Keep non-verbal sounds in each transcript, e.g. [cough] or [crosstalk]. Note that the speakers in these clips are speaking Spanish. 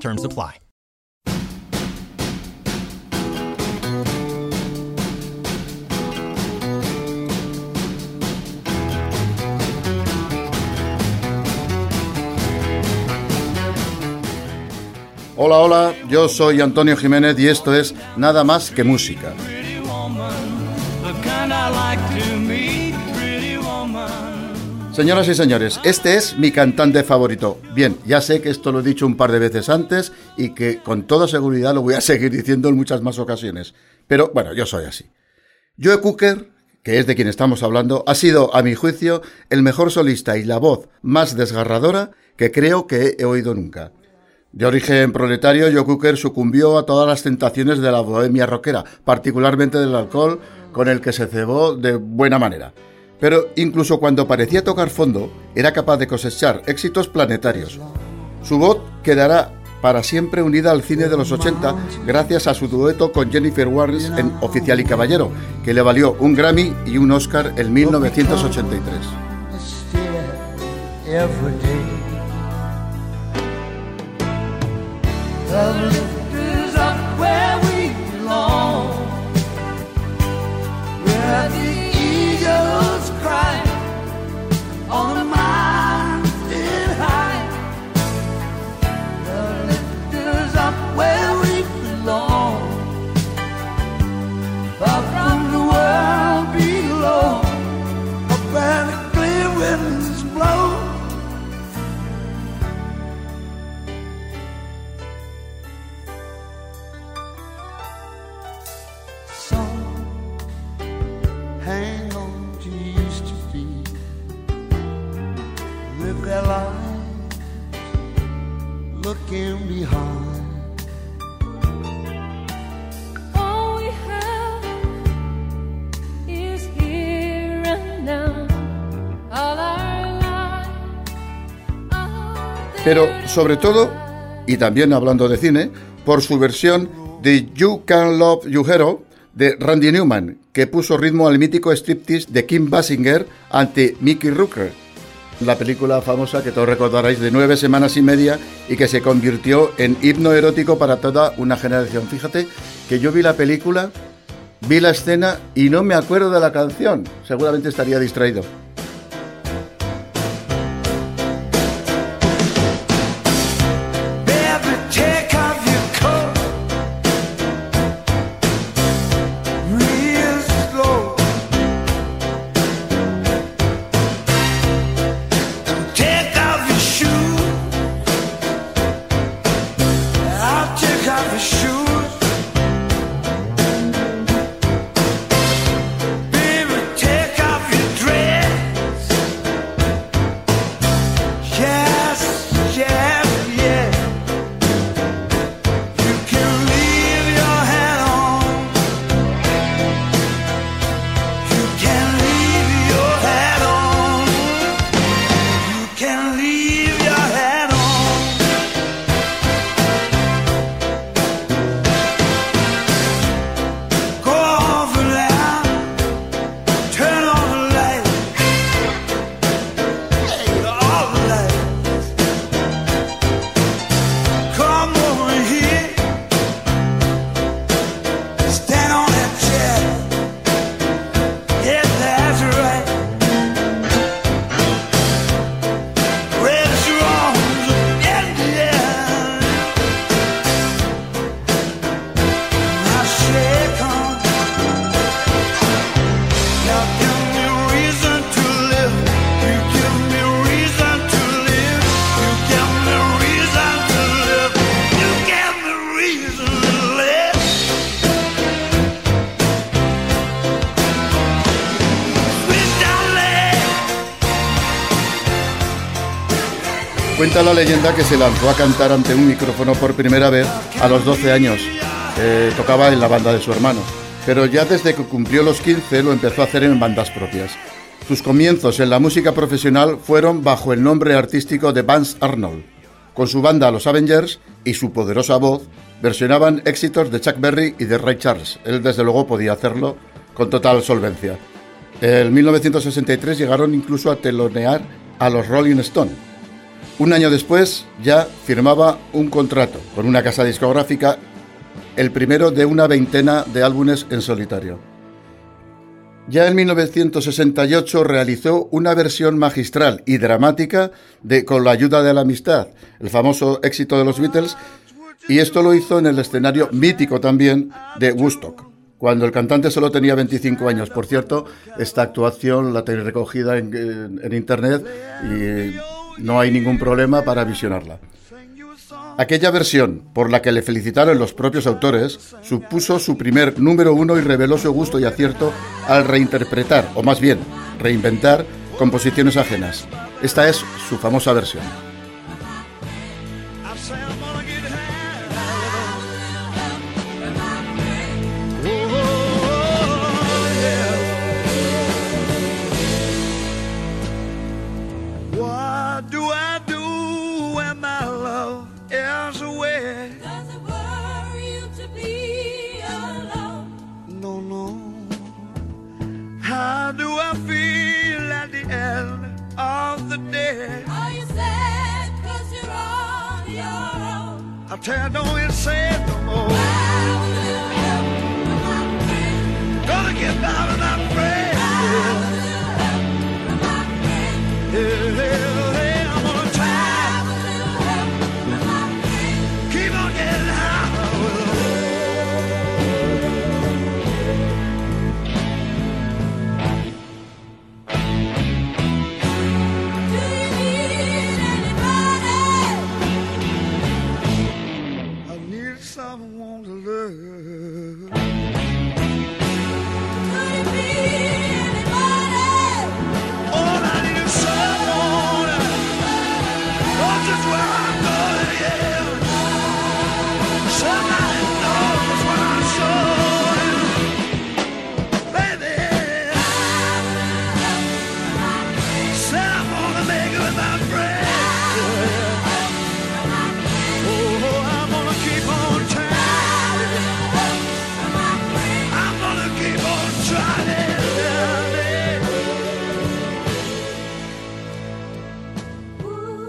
Terms apply. Hola, hola, yo soy Antonio Jiménez y esto es Nada más que música. Señoras y señores, este es mi cantante favorito. Bien, ya sé que esto lo he dicho un par de veces antes y que con toda seguridad lo voy a [laughs] seguir diciendo en muchas más ocasiones. Pero bueno, yo soy así. Joe Cooker, que es de quien estamos hablando, ha sido, a mi juicio, el mejor solista y la voz más desgarradora que creo que he oído nunca. De origen proletario, Joe Cooker sucumbió a todas las tentaciones de la bohemia rockera, particularmente del alcohol, con el que se cebó de buena manera. Pero incluso cuando parecía tocar fondo, era capaz de cosechar éxitos planetarios. Su voz quedará para siempre unida al cine de los 80 gracias a su dueto con Jennifer Warnes en Oficial y Caballero, que le valió un Grammy y un Oscar en 1983. Pero sobre todo, y también hablando de cine, por su versión de You Can Love You Hero de Randy Newman, que puso ritmo al mítico striptease de Kim Basinger ante Mickey Rooker, la película famosa que todos recordaréis de nueve semanas y media y que se convirtió en himno erótico para toda una generación. Fíjate que yo vi la película, vi la escena y no me acuerdo de la canción. Seguramente estaría distraído. Cuenta la leyenda que se lanzó a cantar ante un micrófono por primera vez a los 12 años. Eh, tocaba en la banda de su hermano. Pero ya desde que cumplió los 15 lo empezó a hacer en bandas propias. Sus comienzos en la música profesional fueron bajo el nombre artístico de Vance Arnold. Con su banda Los Avengers y su poderosa voz, versionaban éxitos de Chuck Berry y de Ray Charles. Él desde luego podía hacerlo con total solvencia. En 1963 llegaron incluso a telonear a los Rolling Stones un año después ya firmaba un contrato con una casa discográfica, el primero de una veintena de álbumes en solitario. Ya en 1968 realizó una versión magistral y dramática de Con la ayuda de la amistad, el famoso éxito de los Beatles, y esto lo hizo en el escenario mítico también de Woodstock, cuando el cantante solo tenía 25 años. Por cierto, esta actuación la tenéis recogida en, en internet y no hay ningún problema para visionarla. Aquella versión, por la que le felicitaron los propios autores, supuso su primer número uno y reveló su gusto y acierto al reinterpretar, o más bien, reinventar, composiciones ajenas. Esta es su famosa versión. How do I feel at the end of the day? Are you sad cause you're on your own? I tell you, don't it's sad no more. Gonna get out of out.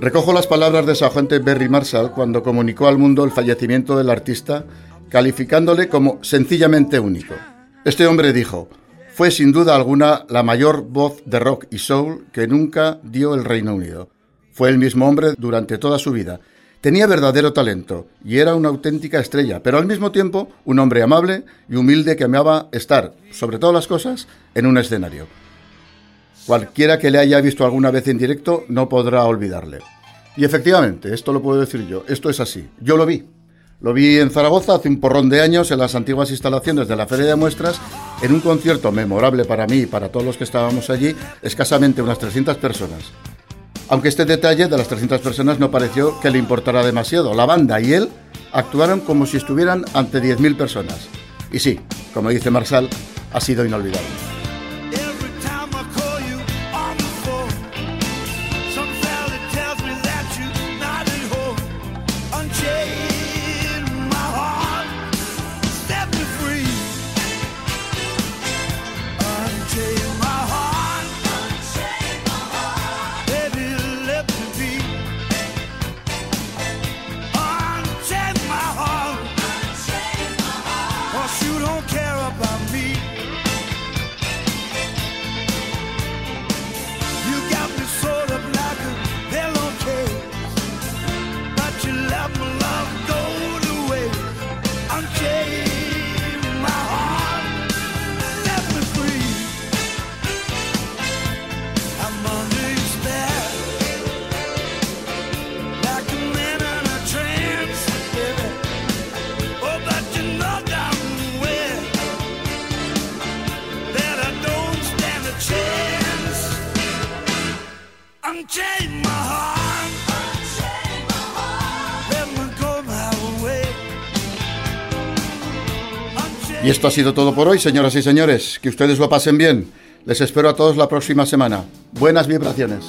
Recojo las palabras de su agente Berry Marshall cuando comunicó al mundo el fallecimiento del artista, calificándole como sencillamente único. Este hombre dijo, fue sin duda alguna la mayor voz de rock y soul que nunca dio el Reino Unido. Fue el mismo hombre durante toda su vida. Tenía verdadero talento y era una auténtica estrella, pero al mismo tiempo un hombre amable y humilde que amaba estar, sobre todas las cosas, en un escenario. Cualquiera que le haya visto alguna vez en directo no podrá olvidarle. Y efectivamente, esto lo puedo decir yo, esto es así. Yo lo vi. Lo vi en Zaragoza hace un porrón de años en las antiguas instalaciones de la Feria de Muestras, en un concierto memorable para mí y para todos los que estábamos allí, escasamente unas 300 personas. Aunque este detalle de las 300 personas no pareció que le importara demasiado. La banda y él actuaron como si estuvieran ante 10.000 personas. Y sí, como dice Marsal, ha sido inolvidable. Y esto ha sido todo por hoy, señoras y señores. Que ustedes lo pasen bien. Les espero a todos la próxima semana. Buenas vibraciones.